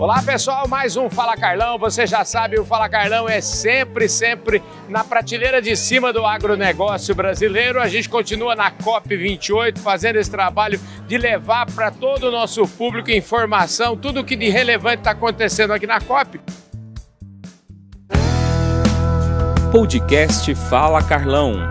Olá pessoal, mais um Fala Carlão. Você já sabe, o Fala Carlão é sempre, sempre na prateleira de cima do agronegócio brasileiro. A gente continua na COP28 fazendo esse trabalho de levar para todo o nosso público informação, tudo o que de relevante está acontecendo aqui na COP. Podcast Fala Carlão.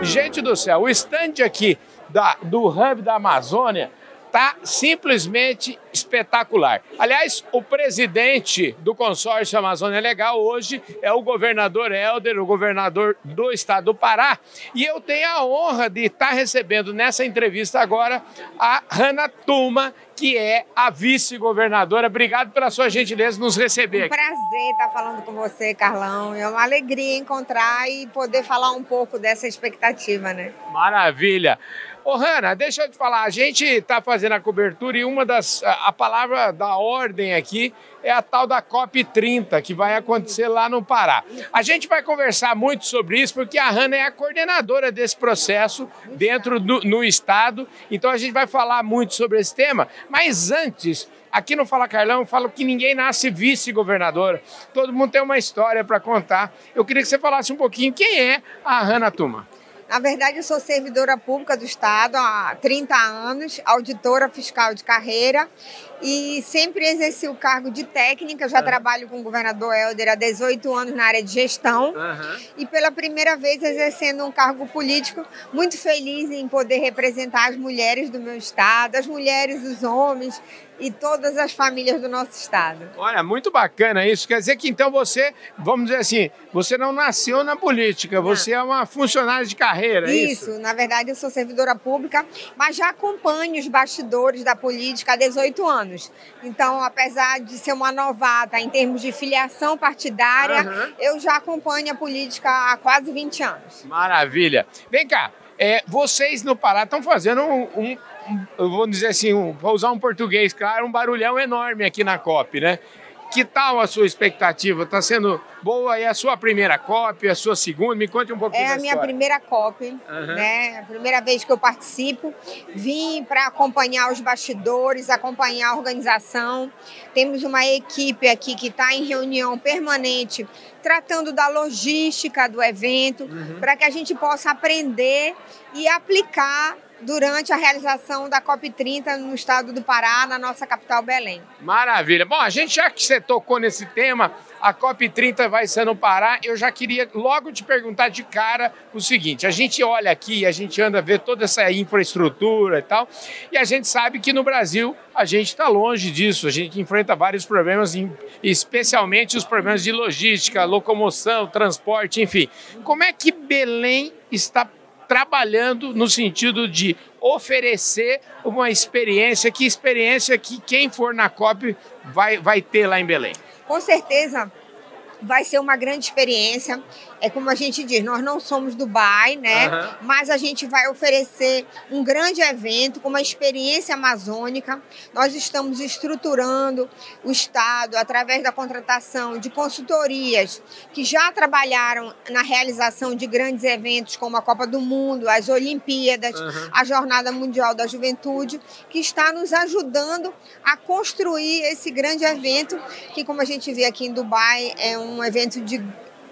Gente do céu, o stand aqui da, do Hub da Amazônia está simplesmente espetacular. Aliás, o presidente do consórcio Amazônia Legal hoje é o governador Helder, o governador do estado do Pará, e eu tenho a honra de estar recebendo nessa entrevista agora a Hanna Tuma, que é a vice-governadora. Obrigado pela sua gentileza de nos receber. Um prazer estar falando com você, Carlão. É uma alegria encontrar e poder falar um pouco dessa expectativa, né? Maravilha. Ô, Hanna, deixa eu te falar, a gente está fazendo a cobertura e uma das. A, a palavra da ordem aqui é a tal da COP30, que vai acontecer lá no Pará. A gente vai conversar muito sobre isso, porque a Hanna é a coordenadora desse processo dentro do no Estado, então a gente vai falar muito sobre esse tema. Mas antes, Aqui no Fala Carlão, eu falo que ninguém nasce vice-governadora. Todo mundo tem uma história para contar. Eu queria que você falasse um pouquinho quem é a Hanna Tuma. Na verdade, eu sou servidora pública do Estado há 30 anos, auditora fiscal de carreira e sempre exerci o cargo de técnica. Já uhum. trabalho com o governador Helder há 18 anos na área de gestão uhum. e pela primeira vez exercendo um cargo político, muito feliz em poder representar as mulheres do meu estado, as mulheres, os homens e todas as famílias do nosso estado. Olha, muito bacana isso. Quer dizer que então você, vamos dizer assim, você não nasceu na política, não. você é uma funcionária de carreira, isso, é isso? na verdade eu sou servidora pública, mas já acompanho os bastidores da política há 18 anos. Então, apesar de ser uma novata em termos de filiação partidária, uhum. eu já acompanho a política há quase 20 anos. Maravilha. Vem cá, é, vocês no Pará estão fazendo um, um eu vou dizer assim, um, vou usar um português claro, um barulhão enorme aqui na COP, né? Que tal a sua expectativa? Está sendo boa? É a sua primeira COP, a sua segunda? Me conte um pouquinho É a minha primeira COP, uhum. né? A primeira vez que eu participo. Vim para acompanhar os bastidores, acompanhar a organização. Temos uma equipe aqui que está em reunião permanente, tratando da logística do evento, uhum. para que a gente possa aprender e aplicar durante a realização da COP30 no estado do Pará, na nossa capital Belém. Maravilha. Bom, a gente já que você tocou nesse tema, a COP30 vai ser no Pará, eu já queria logo te perguntar de cara o seguinte: a gente olha aqui, a gente anda ver toda essa infraestrutura e tal, e a gente sabe que no Brasil a gente está longe disso, a gente enfrenta vários problemas, especialmente os problemas de logística, locomoção, transporte, enfim. Como é que Belém está trabalhando no sentido de oferecer uma experiência, que experiência que quem for na COP vai, vai ter lá em Belém. Com certeza vai ser uma grande experiência é como a gente diz, nós não somos Dubai, né? Uhum. Mas a gente vai oferecer um grande evento com uma experiência amazônica. Nós estamos estruturando o Estado através da contratação de consultorias que já trabalharam na realização de grandes eventos como a Copa do Mundo, as Olimpíadas, uhum. a Jornada Mundial da Juventude, que está nos ajudando a construir esse grande evento que, como a gente vê aqui em Dubai, é um evento de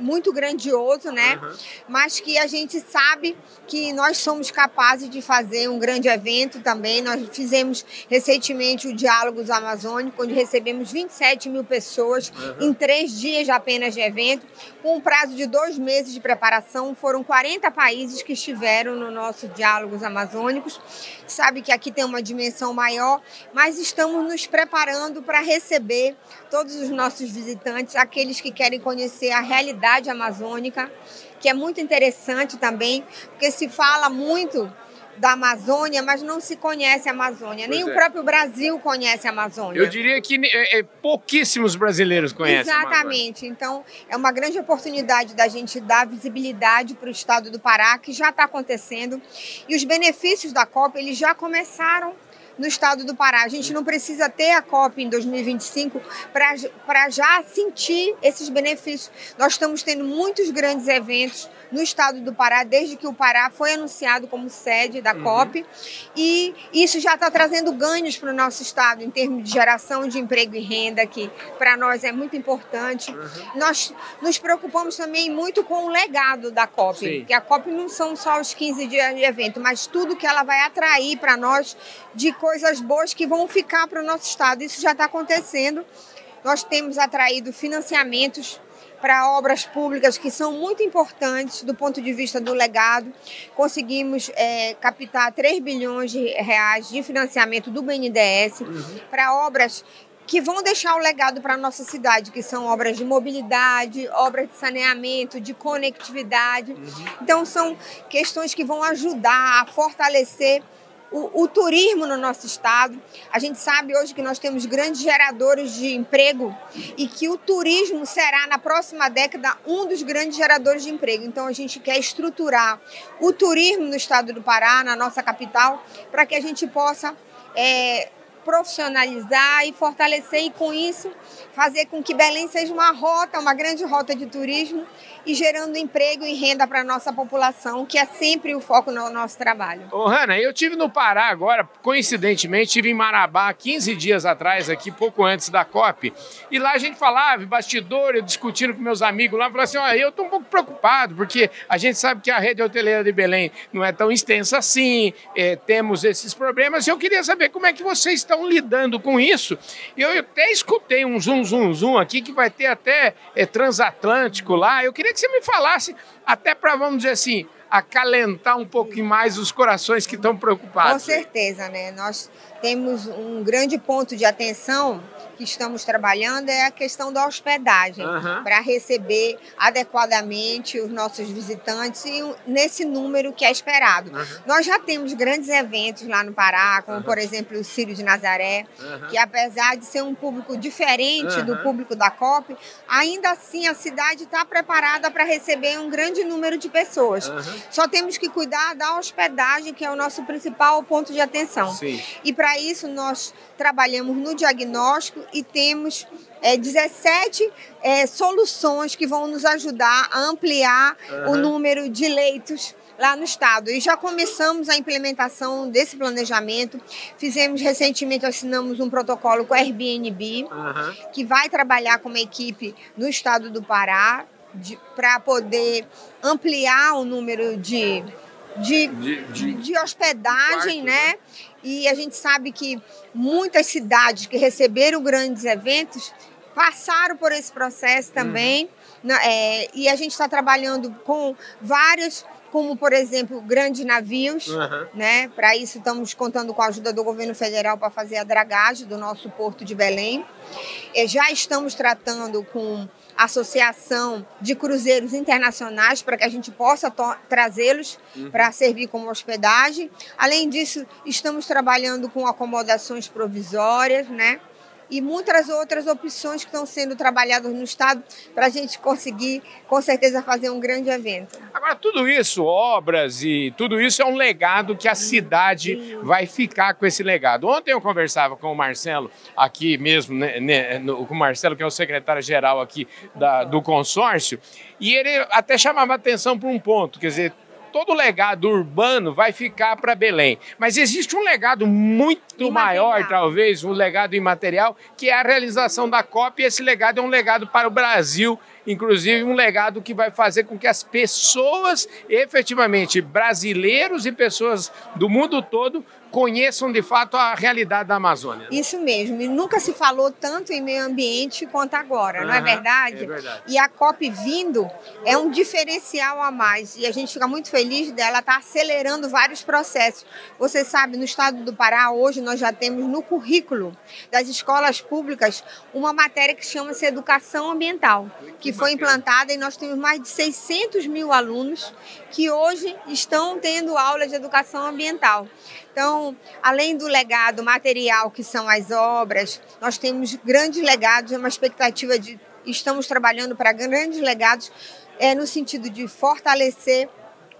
muito grandioso, né? Uhum. Mas que a gente sabe que nós somos capazes de fazer um grande evento também. Nós fizemos recentemente o Diálogos Amazônicos, onde recebemos 27 mil pessoas uhum. em três dias apenas de evento, com um prazo de dois meses de preparação. Foram 40 países que estiveram no nosso Diálogos Amazônicos. Sabe que aqui tem uma dimensão maior, mas estamos nos preparando para receber todos os nossos visitantes, aqueles que querem conhecer a realidade amazônica, que é muito interessante também, porque se fala muito da Amazônia, mas não se conhece a Amazônia. Pois Nem é. o próprio Brasil conhece a Amazônia. Eu diria que é, é, pouquíssimos brasileiros conhecem. Exatamente. Então, é uma grande oportunidade da gente dar visibilidade para o estado do Pará, que já está acontecendo. E os benefícios da Copa, eles já começaram no estado do Pará. A gente não precisa ter a COP em 2025 para já sentir esses benefícios. Nós estamos tendo muitos grandes eventos no estado do Pará, desde que o Pará foi anunciado como sede da uhum. COP. E isso já está trazendo ganhos para o nosso estado em termos de geração de emprego e renda, que para nós é muito importante. Uhum. Nós nos preocupamos também muito com o legado da COP, Sim. que a COP não são só os 15 dias de evento, mas tudo que ela vai atrair para nós de coisas boas que vão ficar para o nosso estado. Isso já está acontecendo. Nós temos atraído financiamentos para obras públicas que são muito importantes do ponto de vista do legado. Conseguimos é, captar 3 bilhões de reais de financiamento do BNDES uhum. para obras que vão deixar o legado para a nossa cidade, que são obras de mobilidade, obras de saneamento, de conectividade. Uhum. Então, são questões que vão ajudar a fortalecer o, o, turismo no nosso estado. A gente sabe hoje que nós temos grandes geradores de emprego e que o turismo será, na próxima década, um dos grandes geradores de emprego. Então, a gente quer estruturar o turismo no estado do Pará, na nossa capital, para que a gente possa. É, profissionalizar e fortalecer e com isso fazer com que Belém seja uma rota, uma grande rota de turismo e gerando emprego e renda para a nossa população, que é sempre o foco no nosso trabalho. Ô, Hanna, eu tive no Pará agora, coincidentemente, tive em Marabá 15 dias atrás, aqui pouco antes da COP, e lá a gente falava, bastidor, eu discutindo com meus amigos lá, falava assim, ó, eu estou um pouco preocupado, porque a gente sabe que a rede hoteleira de Belém não é tão extensa assim, é, temos esses problemas, e eu queria saber como é que vocês estão lidando com isso. Eu até escutei um zoom, zoom, zoom aqui, que vai ter até é, transatlântico lá, eu queria que você me falasse, até para, vamos dizer assim, acalentar um pouquinho mais os corações que estão preocupados. Com certeza, né? Nós temos um grande ponto de atenção que estamos trabalhando é a questão da hospedagem, uhum. para receber adequadamente os nossos visitantes e nesse número que é esperado. Uhum. Nós já temos grandes eventos lá no Pará, como por exemplo o Círio de Nazaré, que apesar de ser um público diferente do público da COP, ainda assim a cidade está preparada para receber um grande número de pessoas. Só temos que cuidar da hospedagem, que é o nosso principal ponto de atenção. Sim. E para isso nós trabalhamos no diagnóstico e temos é, 17 é, soluções que vão nos ajudar a ampliar uhum. o número de leitos lá no estado. E já começamos a implementação desse planejamento. Fizemos recentemente, assinamos um protocolo com a Airbnb, uhum. que vai trabalhar com uma equipe no estado do Pará para poder ampliar o número de, de, de, de, de hospedagem, né? né? E a gente sabe que muitas cidades que receberam grandes eventos passaram por esse processo também. Uhum. É, e a gente está trabalhando com vários, como por exemplo, grandes navios. Uhum. Né? Para isso, estamos contando com a ajuda do governo federal para fazer a dragagem do nosso porto de Belém. E já estamos tratando com associação de cruzeiros internacionais para que a gente possa trazê-los uhum. para servir como hospedagem. Além disso, estamos trabalhando com acomodações provisórias, né? E muitas outras opções que estão sendo trabalhadas no Estado para a gente conseguir, com certeza, fazer um grande evento. Agora, tudo isso, obras e tudo isso é um legado que a cidade vai ficar com esse legado. Ontem eu conversava com o Marcelo, aqui mesmo, né, né, no, com o Marcelo, que é o secretário-geral aqui da, do consórcio, e ele até chamava atenção para um ponto, quer dizer, todo o legado urbano vai ficar para Belém. Mas existe um legado muito imaterial. maior, talvez, um legado imaterial, que é a realização da COP, e esse legado é um legado para o Brasil, inclusive um legado que vai fazer com que as pessoas, efetivamente, brasileiros e pessoas do mundo todo, conheçam de fato a realidade da Amazônia. Isso mesmo. E nunca se falou tanto em meio ambiente quanto agora, uhum, não é verdade? É verdade. E a COP vindo é um diferencial a mais. E a gente fica muito feliz dela estar tá acelerando vários processos. Você sabe, no estado do Pará, hoje nós já temos no currículo das escolas públicas uma matéria que chama-se Educação Ambiental, que, que foi implantada e nós temos mais de 600 mil alunos que hoje estão tendo aulas de educação ambiental. Então, além do legado material que são as obras, nós temos grandes legados, é uma expectativa de estamos trabalhando para grandes legados é, no sentido de fortalecer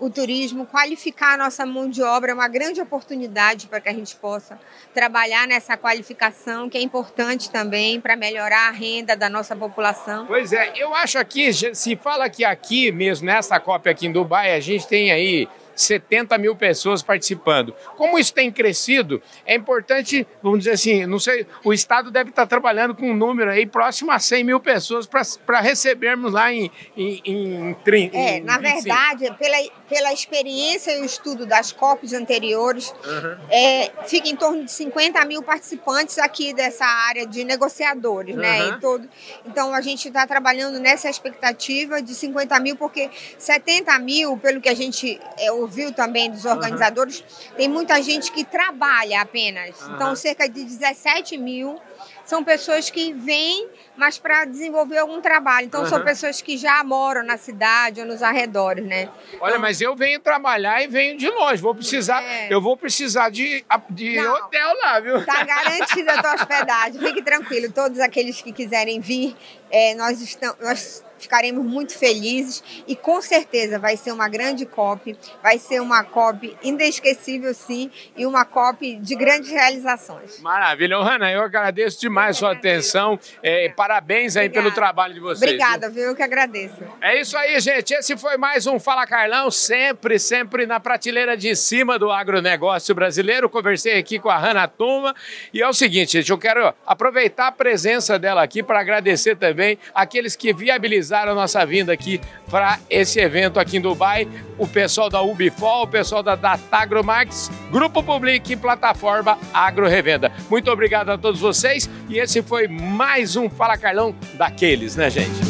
o turismo, qualificar a nossa mão de obra é uma grande oportunidade para que a gente possa trabalhar nessa qualificação, que é importante também para melhorar a renda da nossa população. Pois é, eu acho aqui, se fala que aqui mesmo, nessa COP aqui em Dubai, a gente tem aí 70 mil pessoas participando. Como isso tem crescido, é importante, vamos dizer assim, não sei, o Estado deve estar trabalhando com um número aí próximo a 100 mil pessoas para recebermos lá em, em, em, em É, na 25. verdade, pela, pela experiência e o estudo das COPs anteriores, uhum. é, fica em torno de 50 mil participantes aqui dessa área de negociadores, uhum. né? Em todo, então a gente está trabalhando nessa expectativa de 50 mil, porque 70 mil, pelo que a gente é, ouviu também dos organizadores, uhum. tem muita gente que trabalha apenas. Uhum. Então, cerca de 17 mil são pessoas que vêm, mas para desenvolver algum trabalho. Então, uhum. são pessoas que já moram na cidade ou nos arredores, né? Olha, então, mas eu venho trabalhar e venho de longe. Vou precisar, é... eu vou precisar de, de Não, hotel lá, viu? Tá garantida a tua hospedagem. Fique tranquilo. Todos aqueles que quiserem vir, é, nós estamos. Nós ficaremos muito felizes e com certeza vai ser uma grande COP, vai ser uma COP inesquecível sim e uma COP de grandes realizações. Maravilha. Hanna, eu agradeço demais a sua atenção. É, parabéns aí Obrigada. pelo trabalho de vocês. Obrigada, viu? Eu que agradeço. É isso aí, gente. Esse foi mais um Fala Carlão, sempre, sempre na prateleira de cima do agronegócio brasileiro. Conversei aqui com a Hanna Tuma e é o seguinte, gente, eu quero aproveitar a presença dela aqui para agradecer também aqueles que viabilizaram a nossa vinda aqui para esse evento aqui em Dubai. O pessoal da Ubifol, o pessoal da Datagromax, Grupo Public e Plataforma Agro Revenda. Muito obrigado a todos vocês e esse foi mais um Fala Carlão daqueles, né, gente?